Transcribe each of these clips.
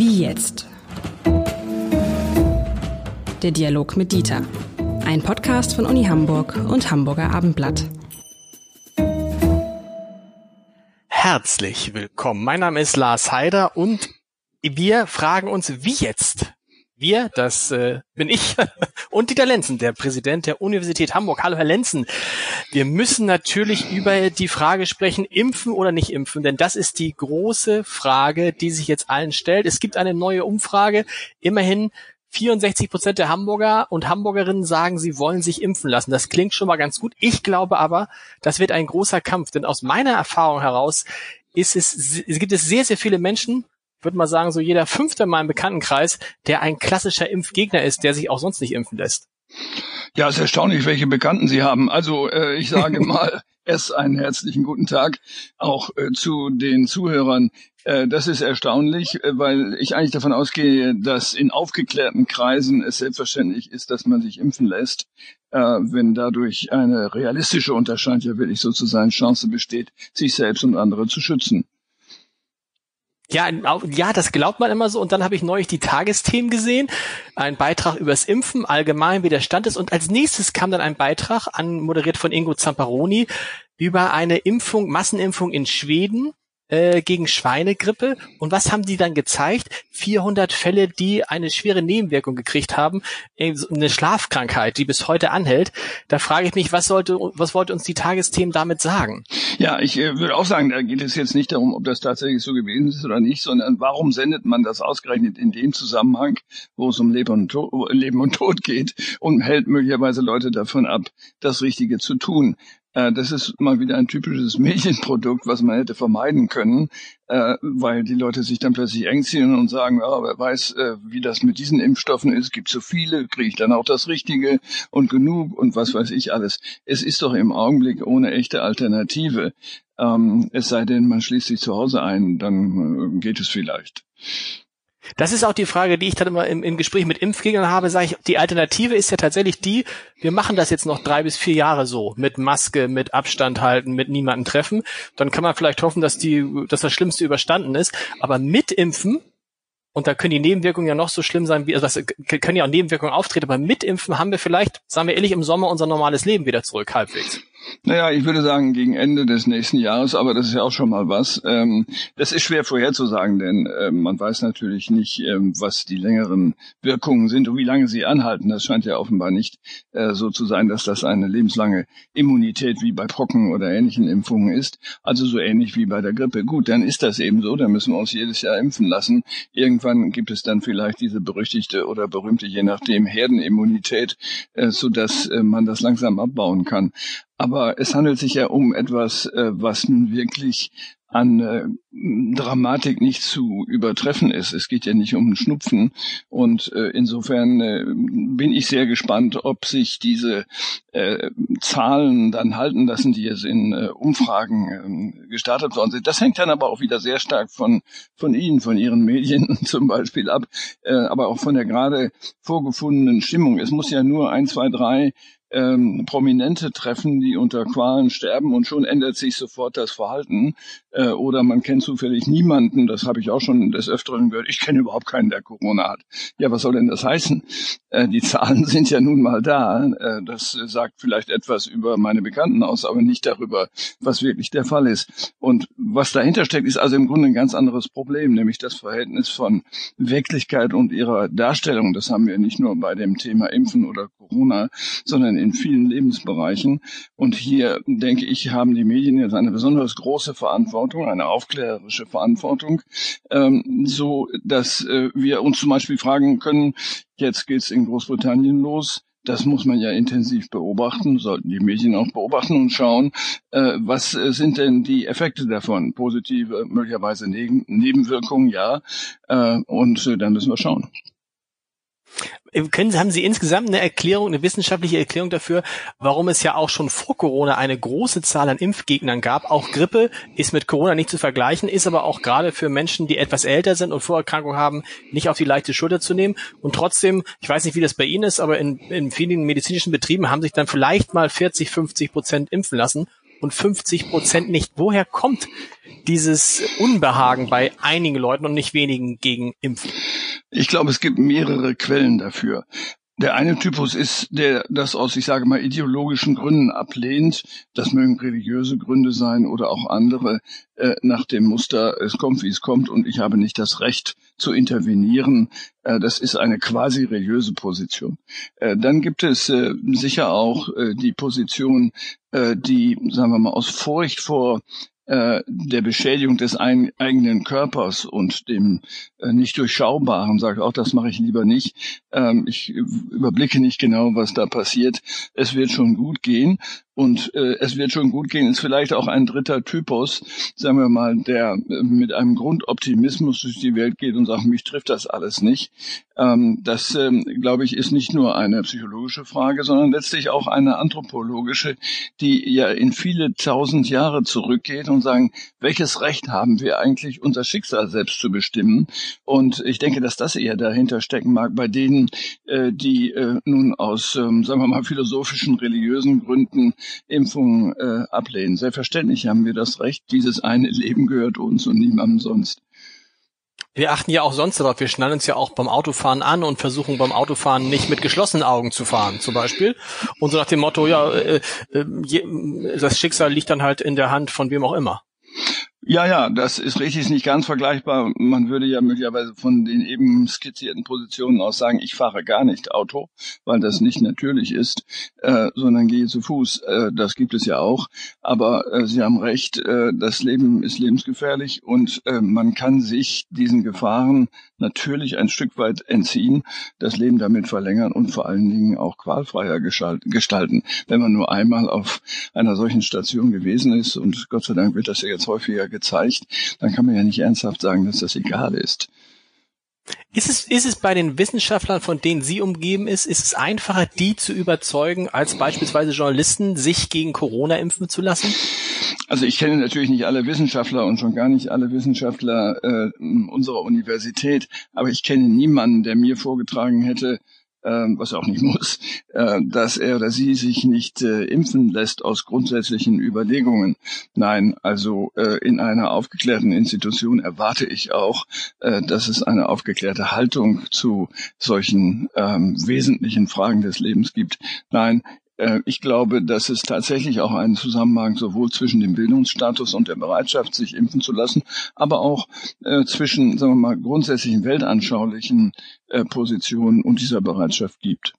Wie jetzt? Der Dialog mit Dieter. Ein Podcast von Uni Hamburg und Hamburger Abendblatt. Herzlich willkommen. Mein Name ist Lars Heider und wir fragen uns, wie jetzt? Wir, das äh, bin ich und Dieter Lenzen, der Präsident der Universität Hamburg. Hallo, Herr Lenzen. Wir müssen natürlich über die Frage sprechen, impfen oder nicht impfen, denn das ist die große Frage, die sich jetzt allen stellt. Es gibt eine neue Umfrage. Immerhin 64 Prozent der Hamburger und Hamburgerinnen sagen, sie wollen sich impfen lassen. Das klingt schon mal ganz gut. Ich glaube aber, das wird ein großer Kampf, denn aus meiner Erfahrung heraus ist es, es gibt es sehr, sehr viele Menschen, würde mal sagen, so jeder fünfte in meinem Bekanntenkreis, der ein klassischer Impfgegner ist, der sich auch sonst nicht impfen lässt. Ja, es ist erstaunlich, welche Bekannten Sie haben. Also äh, ich sage mal erst einen herzlichen guten Tag auch äh, zu den Zuhörern. Äh, das ist erstaunlich, äh, weil ich eigentlich davon ausgehe, dass in aufgeklärten Kreisen es selbstverständlich ist, dass man sich impfen lässt, äh, wenn dadurch eine realistische Unterscheid ja wirklich sozusagen Chance besteht, sich selbst und andere zu schützen. Ja, ja, das glaubt man immer so. Und dann habe ich neulich die Tagesthemen gesehen, ein Beitrag übers Impfen, allgemein, wie der Stand ist. Und als nächstes kam dann ein Beitrag, anmoderiert von Ingo Zamparoni, über eine Impfung, Massenimpfung in Schweden äh, gegen Schweinegrippe. Und was haben die dann gezeigt? 400 Fälle, die eine schwere Nebenwirkung gekriegt haben, eine Schlafkrankheit, die bis heute anhält. Da frage ich mich, was sollte, was wollte uns die Tagesthemen damit sagen? Ja, ich äh, würde auch sagen, da geht es jetzt nicht darum, ob das tatsächlich so gewesen ist oder nicht, sondern warum sendet man das ausgerechnet in dem Zusammenhang, wo es um Leben und, Tod, Leben und Tod geht und hält möglicherweise Leute davon ab, das Richtige zu tun. Äh, das ist mal wieder ein typisches Medienprodukt, was man hätte vermeiden können, äh, weil die Leute sich dann plötzlich ängstigen und sagen, ja, wer weiß, äh, wie das mit diesen Impfstoffen ist, gibt so viele, kriege ich dann auch das Richtige und genug und was weiß ich alles. Es ist doch im Augenblick ohne echte Alternative. Ähm, es sei denn, man schließt sich zu Hause ein, dann geht es vielleicht. Das ist auch die Frage, die ich dann immer im, im Gespräch mit Impfgegnern habe, sage ich, die Alternative ist ja tatsächlich die, wir machen das jetzt noch drei bis vier Jahre so, mit Maske, mit Abstand halten, mit niemanden treffen. Dann kann man vielleicht hoffen, dass die, dass das Schlimmste überstanden ist. Aber mit Impfen, und da können die Nebenwirkungen ja noch so schlimm sein, wie, also das können ja auch Nebenwirkungen auftreten, aber mit Impfen haben wir vielleicht, sagen wir ehrlich, im Sommer unser normales Leben wieder zurück, halbwegs. Naja, ich würde sagen gegen Ende des nächsten Jahres, aber das ist ja auch schon mal was. Ähm, das ist schwer vorherzusagen, denn ähm, man weiß natürlich nicht, ähm, was die längeren Wirkungen sind und wie lange sie anhalten. Das scheint ja offenbar nicht äh, so zu sein, dass das eine lebenslange Immunität wie bei Pocken oder ähnlichen Impfungen ist. Also so ähnlich wie bei der Grippe. Gut, dann ist das eben so, dann müssen wir uns jedes Jahr impfen lassen. Irgendwann gibt es dann vielleicht diese berüchtigte oder berühmte, je nachdem, Herdenimmunität, äh, sodass äh, man das langsam abbauen kann. Aber es handelt sich ja um etwas, äh, was nun wirklich an äh, Dramatik nicht zu übertreffen ist. Es geht ja nicht um einen Schnupfen. Und äh, insofern äh, bin ich sehr gespannt, ob sich diese äh, Zahlen dann halten lassen, die jetzt in äh, Umfragen äh, gestartet worden sind. Das hängt dann aber auch wieder sehr stark von, von Ihnen, von Ihren Medien zum Beispiel ab, äh, aber auch von der gerade vorgefundenen Stimmung. Es muss ja nur ein, zwei, drei ähm, Prominente treffen, die unter Qualen sterben und schon ändert sich sofort das Verhalten. Äh, oder man kennt zufällig niemanden, das habe ich auch schon des Öfteren gehört, ich kenne überhaupt keinen, der Corona hat. Ja, was soll denn das heißen? Äh, die Zahlen sind ja nun mal da. Äh, das sagt vielleicht etwas über meine Bekannten aus, aber nicht darüber, was wirklich der Fall ist. Und was dahinter steckt, ist also im Grunde ein ganz anderes Problem, nämlich das Verhältnis von Wirklichkeit und ihrer Darstellung. Das haben wir nicht nur bei dem Thema Impfen oder Corona, sondern in vielen Lebensbereichen. Und hier, denke ich, haben die Medien jetzt eine besonders große Verantwortung, eine aufklärerische Verantwortung, ähm, so dass äh, wir uns zum Beispiel fragen können, jetzt geht's in Großbritannien los, das muss man ja intensiv beobachten, sollten die Medien auch beobachten und schauen, äh, was äh, sind denn die Effekte davon? Positive, möglicherweise Neben Nebenwirkungen, ja. Äh, und äh, dann müssen wir schauen. Können, haben Sie insgesamt eine Erklärung, eine wissenschaftliche Erklärung dafür, warum es ja auch schon vor Corona eine große Zahl an Impfgegnern gab? Auch Grippe ist mit Corona nicht zu vergleichen, ist aber auch gerade für Menschen, die etwas älter sind und Vorerkrankungen haben, nicht auf die leichte Schulter zu nehmen. Und trotzdem, ich weiß nicht, wie das bei Ihnen ist, aber in, in vielen medizinischen Betrieben haben sich dann vielleicht mal 40, 50 Prozent impfen lassen und 50 Prozent nicht. Woher kommt dieses Unbehagen bei einigen Leuten und nicht wenigen gegen Impfen? Ich glaube, es gibt mehrere Quellen dafür. Der eine Typus ist, der das aus, ich sage mal, ideologischen Gründen ablehnt. Das mögen religiöse Gründe sein oder auch andere, äh, nach dem Muster, es kommt, wie es kommt und ich habe nicht das Recht zu intervenieren. Äh, das ist eine quasi religiöse Position. Äh, dann gibt es äh, sicher auch äh, die Position, äh, die, sagen wir mal, aus Furcht vor äh, der Beschädigung des ein, eigenen Körpers und dem äh, nicht durchschaubaren, sagt auch, das mache ich lieber nicht. Ähm, ich überblicke nicht genau, was da passiert. Es wird schon gut gehen. Und äh, es wird schon gut gehen, ist vielleicht auch ein dritter Typus, sagen wir mal, der äh, mit einem Grundoptimismus durch die Welt geht und sagt, mich trifft das alles nicht. Ähm, das, ähm, glaube ich, ist nicht nur eine psychologische Frage, sondern letztlich auch eine anthropologische, die ja in viele tausend Jahre zurückgeht und sagen, welches Recht haben wir eigentlich, unser Schicksal selbst zu bestimmen? Und ich denke, dass das eher dahinter stecken mag bei denen, äh, die äh, nun aus, ähm, sagen wir mal, philosophischen, religiösen Gründen Impfungen äh, ablehnen. Selbstverständlich haben wir das Recht. Dieses eine Leben gehört uns und niemandem sonst. Wir achten ja auch sonst darauf. Wir schnallen uns ja auch beim Autofahren an und versuchen beim Autofahren nicht mit geschlossenen Augen zu fahren, zum Beispiel. Und so nach dem Motto, ja, äh, äh, das Schicksal liegt dann halt in der Hand von wem auch immer. Ja, ja, das ist richtig, ist nicht ganz vergleichbar. Man würde ja möglicherweise von den eben skizzierten Positionen aus sagen, ich fahre gar nicht Auto, weil das nicht natürlich ist, äh, sondern gehe zu Fuß. Äh, das gibt es ja auch. Aber äh, Sie haben recht, äh, das Leben ist lebensgefährlich und äh, man kann sich diesen Gefahren natürlich ein Stück weit entziehen, das Leben damit verlängern und vor allen Dingen auch qualfreier gestalten. Wenn man nur einmal auf einer solchen Station gewesen ist und Gott sei Dank wird das ja jetzt häufiger gezeigt, dann kann man ja nicht ernsthaft sagen, dass das egal ist. Ist es, ist es bei den Wissenschaftlern, von denen Sie umgeben ist, ist es einfacher, die zu überzeugen, als beispielsweise Journalisten, sich gegen Corona impfen zu lassen? Also ich kenne natürlich nicht alle Wissenschaftler und schon gar nicht alle Wissenschaftler äh, unserer Universität, aber ich kenne niemanden, der mir vorgetragen hätte, ähm, was er auch nicht muss, äh, dass er oder sie sich nicht äh, impfen lässt aus grundsätzlichen Überlegungen. Nein, also äh, in einer aufgeklärten Institution erwarte ich auch, äh, dass es eine aufgeklärte Haltung zu solchen ähm, wesentlichen Fragen des Lebens gibt. Nein, ich glaube, dass es tatsächlich auch einen Zusammenhang sowohl zwischen dem Bildungsstatus und der Bereitschaft, sich impfen zu lassen, aber auch äh, zwischen, sagen wir mal, grundsätzlichen weltanschaulichen äh, Positionen und dieser Bereitschaft gibt.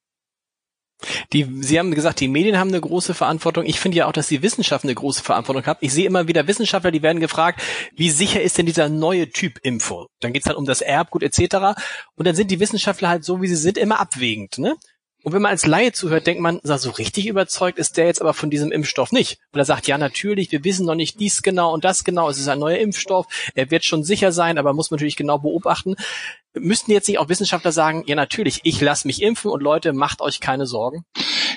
Die, Sie haben gesagt, die Medien haben eine große Verantwortung. Ich finde ja auch, dass die Wissenschaft eine große Verantwortung hat. Ich sehe immer wieder Wissenschaftler, die werden gefragt, wie sicher ist denn dieser neue Typ Info? Dann geht es halt um das Erbgut etc. Und dann sind die Wissenschaftler halt so, wie sie sind, immer abwägend. Ne? Und wenn man als Laie zuhört, denkt man, so richtig überzeugt ist der jetzt aber von diesem Impfstoff nicht. Und er sagt, ja, natürlich, wir wissen noch nicht dies genau und das genau, es ist ein neuer Impfstoff, er wird schon sicher sein, aber muss man natürlich genau beobachten. Müssten jetzt nicht auch Wissenschaftler sagen, ja, natürlich, ich lasse mich impfen und Leute, macht euch keine Sorgen?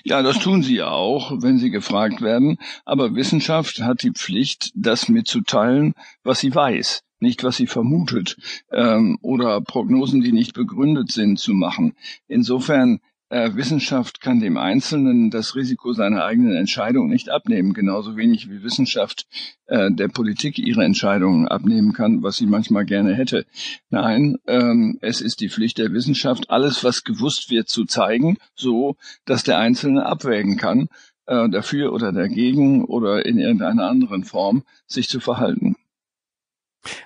Ja, das tun sie ja auch, wenn sie gefragt werden. Aber Wissenschaft hat die Pflicht, das mitzuteilen, was sie weiß nicht was sie vermutet ähm, oder Prognosen, die nicht begründet sind, zu machen. Insofern Wissenschaft kann dem Einzelnen das Risiko seiner eigenen Entscheidung nicht abnehmen, genauso wenig wie Wissenschaft äh, der Politik ihre Entscheidungen abnehmen kann, was sie manchmal gerne hätte. Nein, ähm, es ist die Pflicht der Wissenschaft, alles, was gewusst wird, zu zeigen, so dass der Einzelne abwägen kann, äh, dafür oder dagegen oder in irgendeiner anderen Form sich zu verhalten.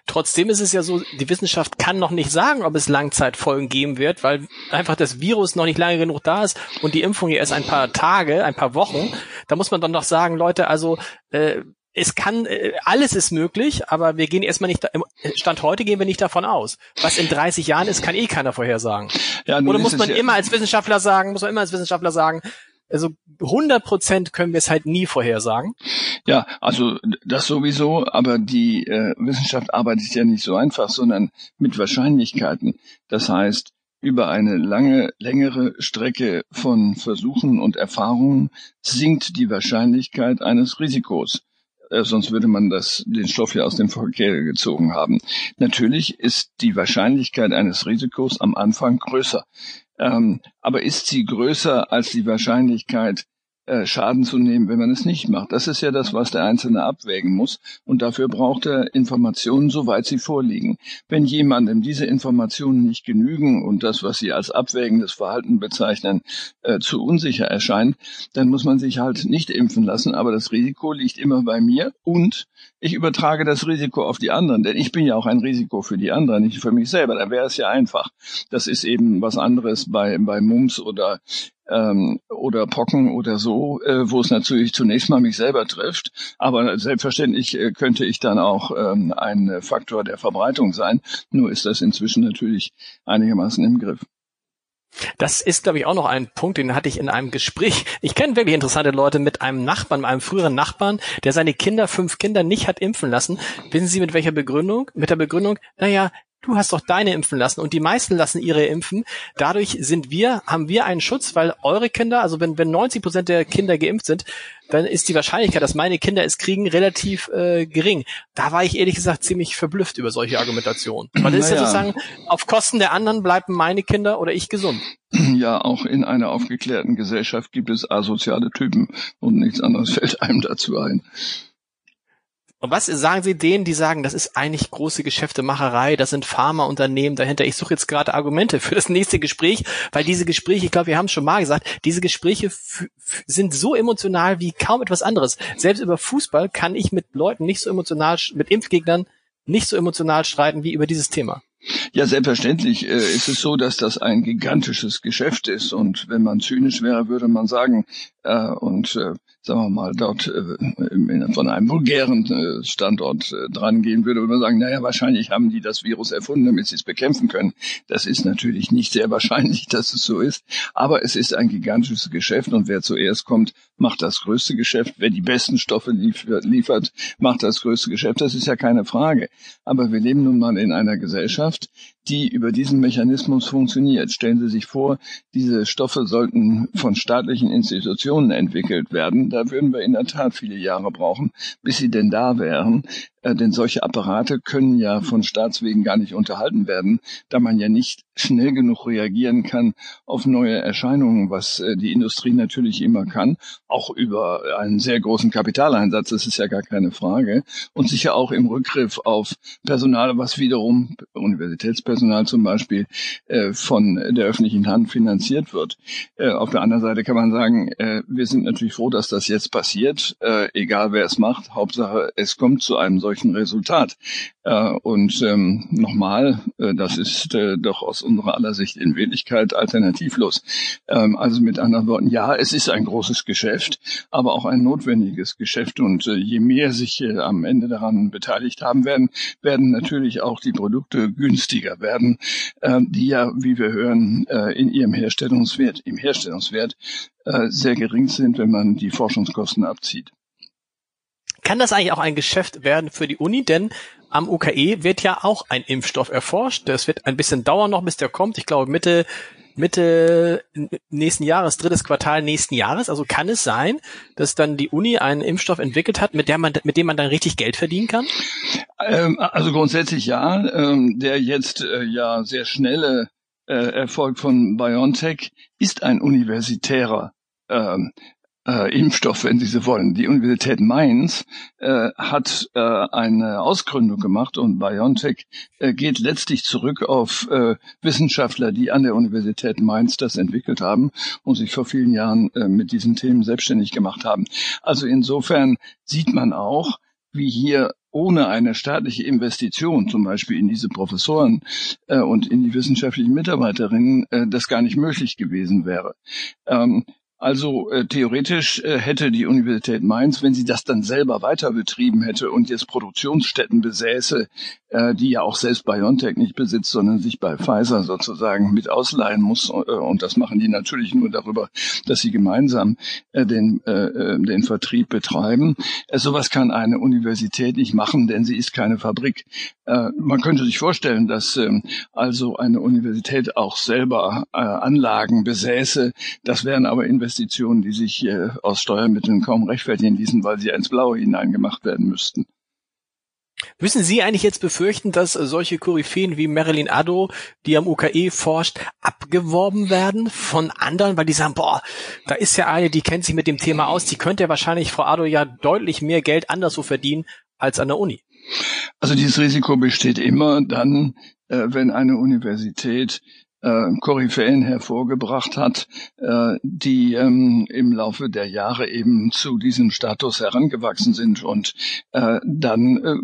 Trotzdem ist es ja so, die Wissenschaft kann noch nicht sagen, ob es Langzeitfolgen geben wird, weil einfach das Virus noch nicht lange genug da ist und die Impfung hier erst ein paar Tage, ein paar Wochen. Da muss man dann doch sagen, Leute, also äh, es kann, äh, alles ist möglich, aber wir gehen erstmal nicht, im Stand heute gehen wir nicht davon aus. Was in 30 Jahren ist, kann eh keiner vorhersagen. Ja, Oder muss man ja immer als Wissenschaftler sagen, muss man immer als Wissenschaftler sagen, also 100 Prozent können wir es halt nie vorhersagen. Ja, also das sowieso, aber die äh, Wissenschaft arbeitet ja nicht so einfach, sondern mit Wahrscheinlichkeiten. Das heißt, über eine lange, längere Strecke von Versuchen und Erfahrungen sinkt die Wahrscheinlichkeit eines Risikos. Äh, sonst würde man das, den Stoff ja aus dem Verkehr gezogen haben. Natürlich ist die Wahrscheinlichkeit eines Risikos am Anfang größer. Ähm, aber ist sie größer als die Wahrscheinlichkeit, Schaden zu nehmen, wenn man es nicht macht. Das ist ja das, was der Einzelne abwägen muss. Und dafür braucht er Informationen, soweit sie vorliegen. Wenn jemandem diese Informationen nicht genügen und das, was Sie als abwägendes Verhalten bezeichnen, äh, zu unsicher erscheint, dann muss man sich halt nicht impfen lassen. Aber das Risiko liegt immer bei mir und ich übertrage das Risiko auf die anderen, denn ich bin ja auch ein Risiko für die anderen, nicht für mich selber. Da wäre es ja einfach. Das ist eben was anderes bei, bei Mumps oder ähm, oder Pocken oder so, äh, wo es natürlich zunächst mal mich selber trifft. Aber selbstverständlich äh, könnte ich dann auch ähm, ein Faktor der Verbreitung sein. Nur ist das inzwischen natürlich einigermaßen im Griff. Das ist, glaube ich, auch noch ein Punkt, den hatte ich in einem Gespräch. Ich kenne wirklich interessante Leute mit einem Nachbarn, mit einem früheren Nachbarn, der seine Kinder, fünf Kinder, nicht hat impfen lassen. Wissen Sie mit welcher Begründung? Mit der Begründung, naja, du hast doch deine impfen lassen und die meisten lassen ihre impfen. Dadurch sind wir, haben wir einen Schutz, weil eure Kinder, also wenn, wenn 90 Prozent der Kinder geimpft sind, dann ist die Wahrscheinlichkeit, dass meine Kinder es kriegen, relativ äh, gering. Da war ich ehrlich gesagt ziemlich verblüfft über solche Argumentationen. Weil das naja. ist ja sozusagen, auf Kosten der anderen bleiben meine Kinder oder ich gesund. Ja, auch in einer aufgeklärten Gesellschaft gibt es asoziale Typen und nichts anderes fällt einem dazu ein. Und was sagen Sie denen, die sagen, das ist eigentlich große Geschäftemacherei, das sind Pharmaunternehmen dahinter. Ich suche jetzt gerade Argumente für das nächste Gespräch, weil diese Gespräche, ich glaube, wir haben es schon mal gesagt, diese Gespräche sind so emotional wie kaum etwas anderes. Selbst über Fußball kann ich mit Leuten nicht so emotional, mit Impfgegnern nicht so emotional streiten wie über dieses Thema. Ja, selbstverständlich äh, ist es so, dass das ein gigantisches Geschäft ist. Und wenn man zynisch wäre, würde man sagen, äh, und äh, sagen wir mal, dort äh, von einem vulgären äh, Standort äh, dran gehen würde, würde man sagen, naja, wahrscheinlich haben die das Virus erfunden, damit sie es bekämpfen können. Das ist natürlich nicht sehr wahrscheinlich, dass es so ist. Aber es ist ein gigantisches Geschäft und wer zuerst kommt, macht das größte Geschäft. Wer die besten Stoffe liefert, liefert macht das größte Geschäft. Das ist ja keine Frage. Aber wir leben nun mal in einer Gesellschaft, die über diesen Mechanismus funktioniert. Stellen Sie sich vor, diese Stoffe sollten von staatlichen Institutionen entwickelt werden. Da würden wir in der Tat viele Jahre brauchen, bis sie denn da wären. Äh, denn solche Apparate können ja von Staatswegen gar nicht unterhalten werden, da man ja nicht schnell genug reagieren kann auf neue Erscheinungen, was äh, die Industrie natürlich immer kann, auch über einen sehr großen Kapitaleinsatz, das ist ja gar keine Frage, und sicher auch im Rückgriff auf Personal, was wiederum, Universitätspersonal zum Beispiel, äh, von der öffentlichen Hand finanziert wird. Auf der anderen Seite kann man sagen, wir sind natürlich froh, dass das jetzt passiert, egal wer es macht, Hauptsache es kommt zu einem solchen Resultat. Äh, und ähm, nochmal, äh, das ist äh, doch aus unserer aller Sicht in Wirklichkeit alternativlos. Ähm, also mit anderen Worten, ja, es ist ein großes Geschäft, aber auch ein notwendiges Geschäft. Und je mehr sich am Ende daran beteiligt haben werden, werden natürlich auch die Produkte günstiger werden, äh, die ja, wie wir hören, in ihrem Herstellungswert, im Herstellungswert sehr gering sind, wenn man die Forschungskosten abzieht. Kann das eigentlich auch ein Geschäft werden für die Uni? Denn am UKE wird ja auch ein Impfstoff erforscht. Das wird ein bisschen dauern noch, bis der kommt. Ich glaube Mitte Mitte nächsten Jahres, drittes Quartal nächsten Jahres. Also kann es sein, dass dann die Uni einen Impfstoff entwickelt hat, mit, der man, mit dem man dann richtig Geld verdienen kann? Ähm, also grundsätzlich ja. Ähm, der jetzt äh, ja sehr schnelle äh, Erfolg von BioNTech ist ein universitärer ähm, äh, Impfstoff, wenn Sie so wollen. Die Universität Mainz äh, hat äh, eine Ausgründung gemacht und BioNTech äh, geht letztlich zurück auf äh, Wissenschaftler, die an der Universität Mainz das entwickelt haben und sich vor vielen Jahren äh, mit diesen Themen selbstständig gemacht haben. Also insofern sieht man auch, wie hier ohne eine staatliche Investition, zum Beispiel in diese Professoren äh, und in die wissenschaftlichen Mitarbeiterinnen, äh, das gar nicht möglich gewesen wäre. Ähm, also äh, theoretisch äh, hätte die Universität Mainz, wenn sie das dann selber weiter betrieben hätte und jetzt Produktionsstätten besäße, äh, die ja auch selbst BioNTech nicht besitzt, sondern sich bei Pfizer sozusagen mit ausleihen muss. Äh, und das machen die natürlich nur darüber, dass sie gemeinsam äh, den, den Vertrieb betreiben. Sowas kann eine Universität nicht machen, denn sie ist keine Fabrik. Man könnte sich vorstellen, dass äh, also eine Universität auch selber Anlagen besäße. Das wären aber Investitionen, die sich aus Steuermitteln kaum rechtfertigen ließen, weil sie ins Blaue hineingemacht werden müssten. Müssen Sie eigentlich jetzt befürchten, dass solche Koryphäen wie Marilyn Addo, die am UKE forscht, abgeworben werden von anderen, weil die sagen, boah, da ist ja eine, die kennt sich mit dem Thema aus, die könnte ja wahrscheinlich Frau Addo ja deutlich mehr Geld anderswo verdienen als an der Uni. Also dieses Risiko besteht immer dann, äh, wenn eine Universität äh, Koryphäen hervorgebracht hat, äh, die ähm, im Laufe der Jahre eben zu diesem Status herangewachsen sind. Und äh, dann äh,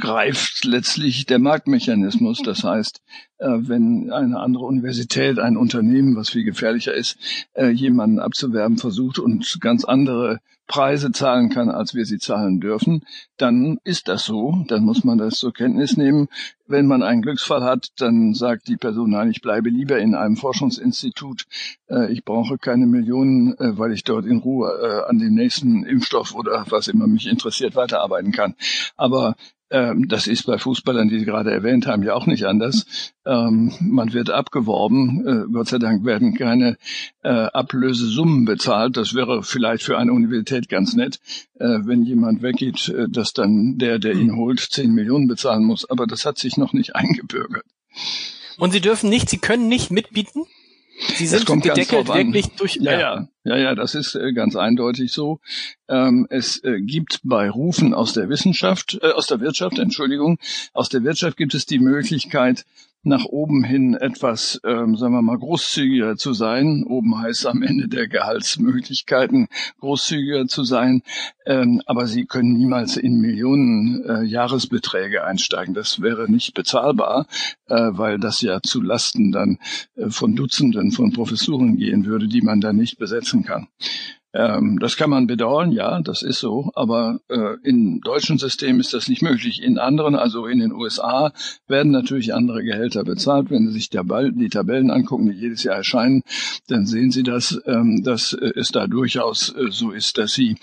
greift letztlich der Marktmechanismus. Das heißt, äh, wenn eine andere Universität, ein Unternehmen, was viel gefährlicher ist, äh, jemanden abzuwerben versucht und ganz andere Preise zahlen kann, als wir sie zahlen dürfen, dann ist das so. Dann muss man das zur Kenntnis nehmen. Wenn man einen Glücksfall hat, dann sagt die Person, nein, ich bleibe lieber in einem Forschungsinstitut. Äh, ich brauche keine Millionen, äh, weil ich dort in Ruhe äh, an dem nächsten Impfstoff oder was immer mich interessiert weiterarbeiten kann. Aber ähm, das ist bei Fußballern, die Sie gerade erwähnt haben, ja auch nicht anders. Ähm, man wird abgeworben. Äh, Gott sei Dank werden keine äh, Ablösesummen bezahlt. Das wäre vielleicht für eine Universität ganz nett, äh, wenn jemand weggeht, äh, dass dann der, der ihn holt, zehn Millionen bezahlen muss. Aber das hat sich noch nicht eingebürgert. Und Sie dürfen nicht, Sie können nicht mitbieten? Sie sind gedeckelt wirklich durch. Ja, ja, ja, ja, das ist äh, ganz eindeutig so. Ähm, es äh, gibt bei Rufen aus der Wissenschaft, äh, aus der Wirtschaft, Entschuldigung, aus der Wirtschaft gibt es die Möglichkeit, nach oben hin etwas, ähm, sagen wir mal, großzügiger zu sein. Oben heißt am Ende der Gehaltsmöglichkeiten großzügiger zu sein. Ähm, aber sie können niemals in Millionen äh, Jahresbeträge einsteigen. Das wäre nicht bezahlbar, äh, weil das ja zu Lasten dann äh, von Dutzenden von Professuren gehen würde, die man dann nicht besetzen kann. Ähm, das kann man bedauern, ja, das ist so, aber äh, im deutschen System ist das nicht möglich. In anderen, also in den USA, werden natürlich andere Gehälter bezahlt. Wenn Sie sich die Tabellen angucken, die jedes Jahr erscheinen, dann sehen Sie, dass, ähm, dass es da durchaus äh, so ist, dass Sie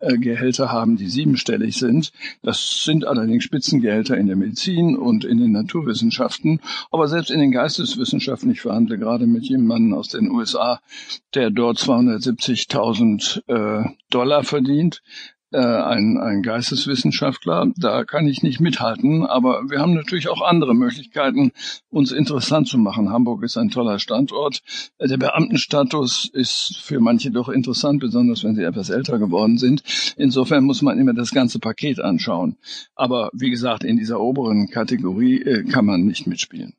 äh, Gehälter haben, die siebenstellig sind. Das sind allerdings Spitzengehälter in der Medizin und in den Naturwissenschaften, aber selbst in den Geisteswissenschaften. Ich verhandle gerade mit jemandem aus den USA, der dort 270.000 äh, Dollar verdient, äh, ein, ein Geisteswissenschaftler. Da kann ich nicht mithalten, aber wir haben natürlich auch andere Möglichkeiten, uns interessant zu machen. Hamburg ist ein toller Standort. Der Beamtenstatus ist für manche doch interessant, besonders wenn sie etwas älter geworden sind. Insofern muss man immer das ganze Paket anschauen. Aber wie gesagt, in dieser oberen Kategorie äh, kann man nicht mitspielen.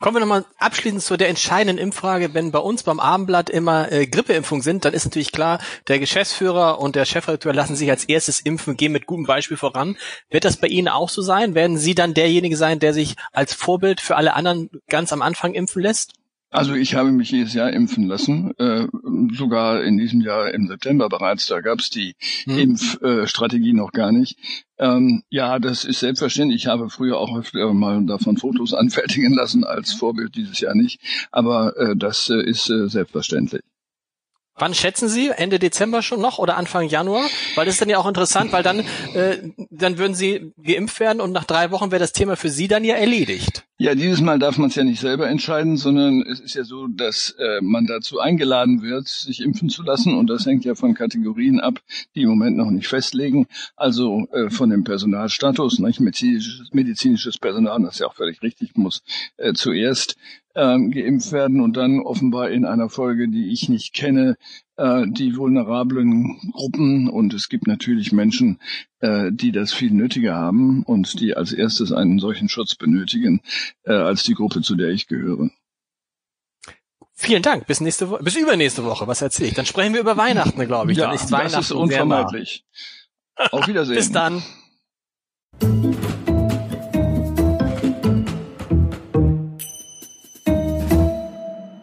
Kommen wir nochmal abschließend zu der entscheidenden Impffrage. Wenn bei uns beim Abendblatt immer äh, Grippeimpfungen sind, dann ist natürlich klar, der Geschäftsführer und der Chefredakteur lassen sich als erstes impfen, gehen mit gutem Beispiel voran. Wird das bei Ihnen auch so sein? Werden Sie dann derjenige sein, der sich als Vorbild für alle anderen ganz am Anfang impfen lässt? Also ich habe mich jedes Jahr impfen lassen, äh, sogar in diesem Jahr im September bereits. Da gab es die hm. Impfstrategie noch gar nicht. Ähm, ja, das ist selbstverständlich. Ich habe früher auch öfter mal davon Fotos anfertigen lassen, als Vorbild dieses Jahr nicht. Aber äh, das äh, ist äh, selbstverständlich. Wann schätzen Sie? Ende Dezember schon noch oder Anfang Januar? Weil das ist dann ja auch interessant, weil dann, äh, dann würden Sie geimpft werden und nach drei Wochen wäre das Thema für Sie dann ja erledigt. Ja, dieses Mal darf man es ja nicht selber entscheiden, sondern es ist ja so, dass äh, man dazu eingeladen wird, sich impfen zu lassen. Und das hängt ja von Kategorien ab, die im Moment noch nicht festlegen. Also äh, von dem Personalstatus, nicht? Medizinisches, medizinisches Personal, das ja auch völlig richtig, muss äh, zuerst ähm, geimpft werden und dann offenbar in einer Folge, die ich nicht kenne, äh, die vulnerablen Gruppen. Und es gibt natürlich Menschen, äh, die das viel nötiger haben und die als erstes einen solchen Schutz benötigen, äh, als die Gruppe, zu der ich gehöre. Vielen Dank. Bis nächste Woche, bis übernächste Woche. Was erzähle ich? Dann sprechen wir über Weihnachten, glaube ich. Ja, dann ist Weihnachten das ist unvermeidlich. Auf Wiedersehen. bis dann.